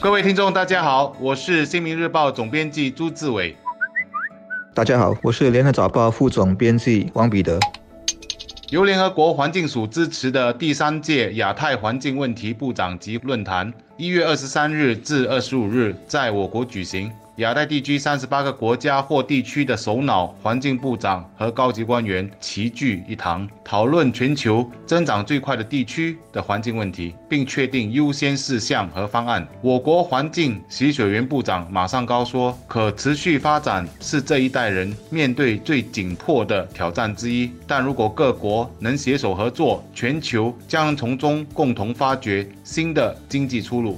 各位听众，大家好，我是新民日报总编辑朱志伟。大家好，我是联合早报副总编辑王彼得。由联合国环境署支持的第三届亚太环境问题部长级论坛，一月二十三日至二十五日在我国举行。亚太地区三十八个国家或地区的首脑、环境部长和高级官员齐聚一堂，讨论全球增长最快的地区的环境问题，并确定优先事项和方案。我国环境洗水源部长马尚高说：“可持续发展是这一代人面对最紧迫的挑战之一，但如果各国能携手合作，全球将从中共同发掘新的经济出路。”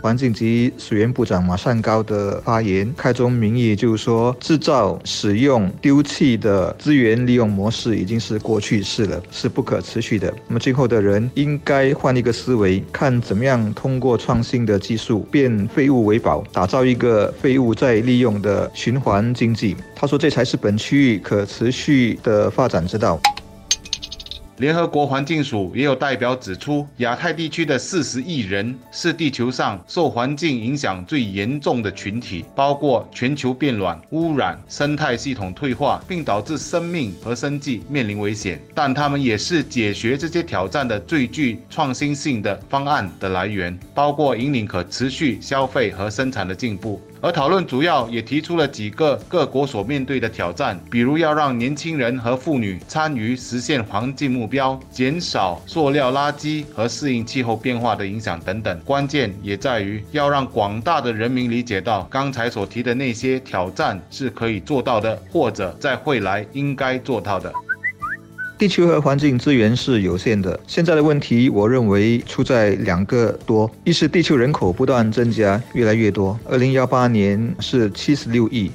环境及水源部长马善高的发言开宗明义就是说，制造、使用、丢弃的资源利用模式已经是过去式了，是不可持续的。那么今后的人应该换一个思维，看怎么样通过创新的技术变废物为宝，打造一个废物再利用的循环经济。他说，这才是本区域可持续的发展之道。联合国环境署也有代表指出，亚太地区的四十亿人是地球上受环境影响最严重的群体，包括全球变暖、污染、生态系统退化，并导致生命和生计面临危险。但他们也是解决这些挑战的最具创新性的方案的来源，包括引领可持续消费和生产的进步。而讨论主要也提出了几个各国所面对的挑战，比如要让年轻人和妇女参与实现环境目标、减少塑料垃圾和适应气候变化的影响等等。关键也在于要让广大的人民理解到，刚才所提的那些挑战是可以做到的，或者在未来应该做到的。地球和环境资源是有限的。现在的问题，我认为出在两个多：一是地球人口不断增加，越来越多，二零幺八年是七十六亿。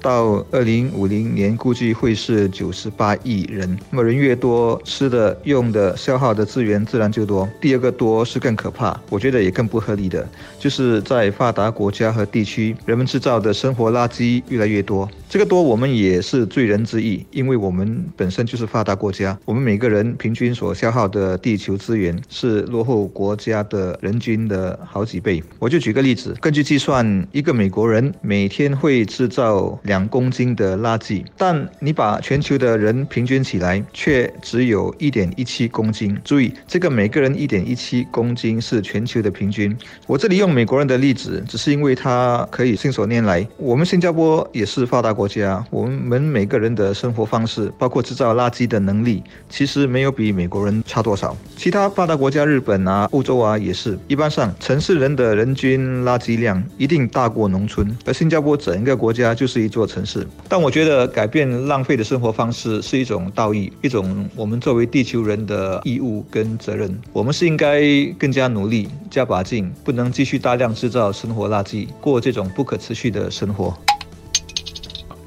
到二零五零年，估计会是九十八亿人。那么人越多，吃的、用的、消耗的资源自然就多。第二个多是更可怕，我觉得也更不合理的，就是在发达国家和地区，人们制造的生活垃圾越来越多。这个多我们也是罪人之一，因为我们本身就是发达国家，我们每个人平均所消耗的地球资源是落后国家的人均的好几倍。我就举个例子，根据计算，一个美国人每天会制造两公斤的垃圾，但你把全球的人平均起来，却只有一点一七公斤。注意，这个每个人一点一七公斤是全球的平均。我这里用美国人的例子，只是因为他可以信手拈来。我们新加坡也是发达。国家，我们每个人的生活方式，包括制造垃圾的能力，其实没有比美国人差多少。其他发达国家，日本啊、欧洲啊，也是一般上，城市人的人均垃圾量一定大过农村。而新加坡整个国家就是一座城市。但我觉得改变浪费的生活方式是一种道义，一种我们作为地球人的义务跟责任。我们是应该更加努力，加把劲，不能继续大量制造生活垃圾，过这种不可持续的生活。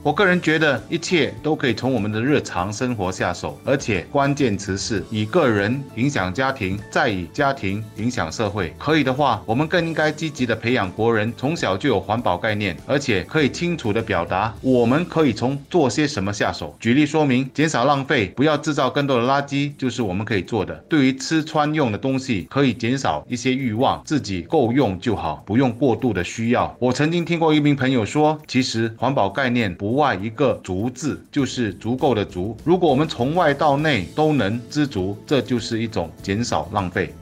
我个人觉得一切都可以从我们的日常生活下手，而且关键词是以个人影响家庭，再以家庭影响社会。可以的话，我们更应该积极的培养国人从小就有环保概念，而且可以清楚的表达我们可以从做些什么下手。举例说明，减少浪费，不要制造更多的垃圾，就是我们可以做的。对于吃穿用的东西，可以减少一些欲望，自己够用就好，不用过度的需要。我曾经听过一名朋友说，其实环保概念不。外一个足字就是足够的足。如果我们从外到内都能知足，这就是一种减少浪费。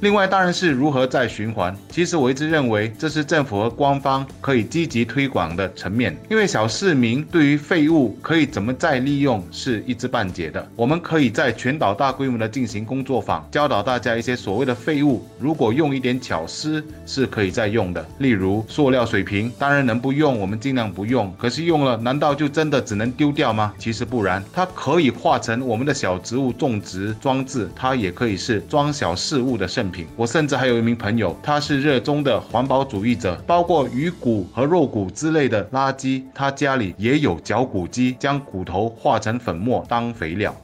另外，当然是如何再循环。其实我一直认为，这是政府和官方可以积极推广的层面。因为小市民对于废物可以怎么再利用是一知半解的。我们可以在全岛大规模的进行工作坊，教导大家一些所谓的废物，如果用一点巧思是可以再用的。例如塑料水瓶，当然能不用我们尽量不用。可是用了，难道就真的只能丢掉吗？其实不然，它可以化成我们的小植物种植装置，它也可以是装小事物的圣。我甚至还有一名朋友，他是热衷的环保主义者，包括鱼骨和肉骨之类的垃圾，他家里也有绞骨机，将骨头化成粉末当肥料。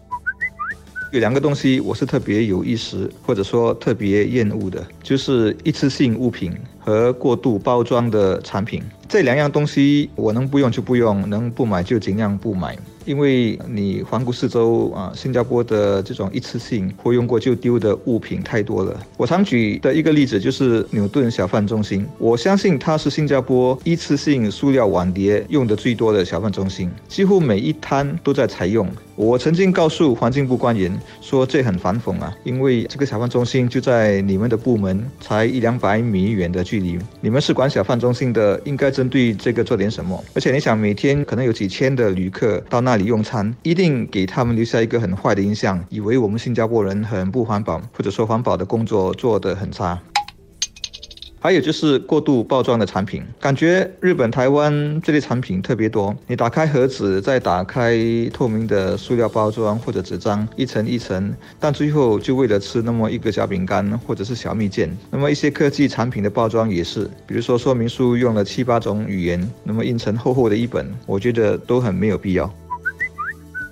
有两个东西我是特别有意识，或者说特别厌恶的，就是一次性物品和过度包装的产品。这两样东西我能不用就不用，能不买就尽量不买。因为你环顾四周啊，新加坡的这种一次性或用过就丢的物品太多了。我常举的一个例子就是牛顿小贩中心，我相信它是新加坡一次性塑料碗碟用的最多的小贩中心，几乎每一摊都在采用。我曾经告诉环境部官员说这很反讽啊，因为这个小贩中心就在你们的部门才一两百米远的距离，你们是管小贩中心的，应该针对这个做点什么。而且你想，每天可能有几千的旅客到那里用餐，一定给他们留下一个很坏的印象，以为我们新加坡人很不环保，或者说环保的工作做得很差。还有就是过度包装的产品，感觉日本、台湾这类产品特别多。你打开盒子，再打开透明的塑料包装或者纸张，一层一层，但最后就为了吃那么一个小饼干或者是小蜜饯。那么一些科技产品的包装也是，比如说说明书用了七八种语言，那么印成厚厚的一本，我觉得都很没有必要。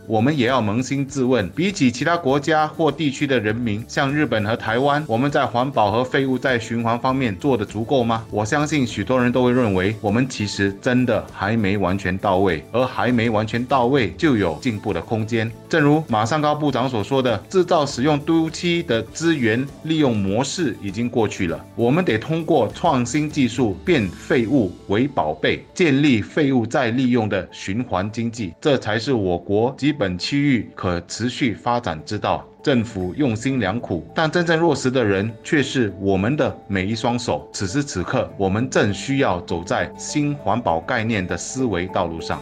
我们也要扪心自问，比起其他国家或地区的人民，像日本和台湾，我们在环保和废物再循环方面做得足够吗？我相信许多人都会认为，我们其实真的还没完全到位，而还没完全到位就有进步的空间。正如马尚高部长所说的，制造使用丢弃的资源利用模式已经过去了，我们得通过创新技术变废物为宝贝，建立废物再利用的循环经济，这才是我国及本区域可持续发展之道，政府用心良苦，但真正落实的人却是我们的每一双手。此时此刻，我们正需要走在新环保概念的思维道路上。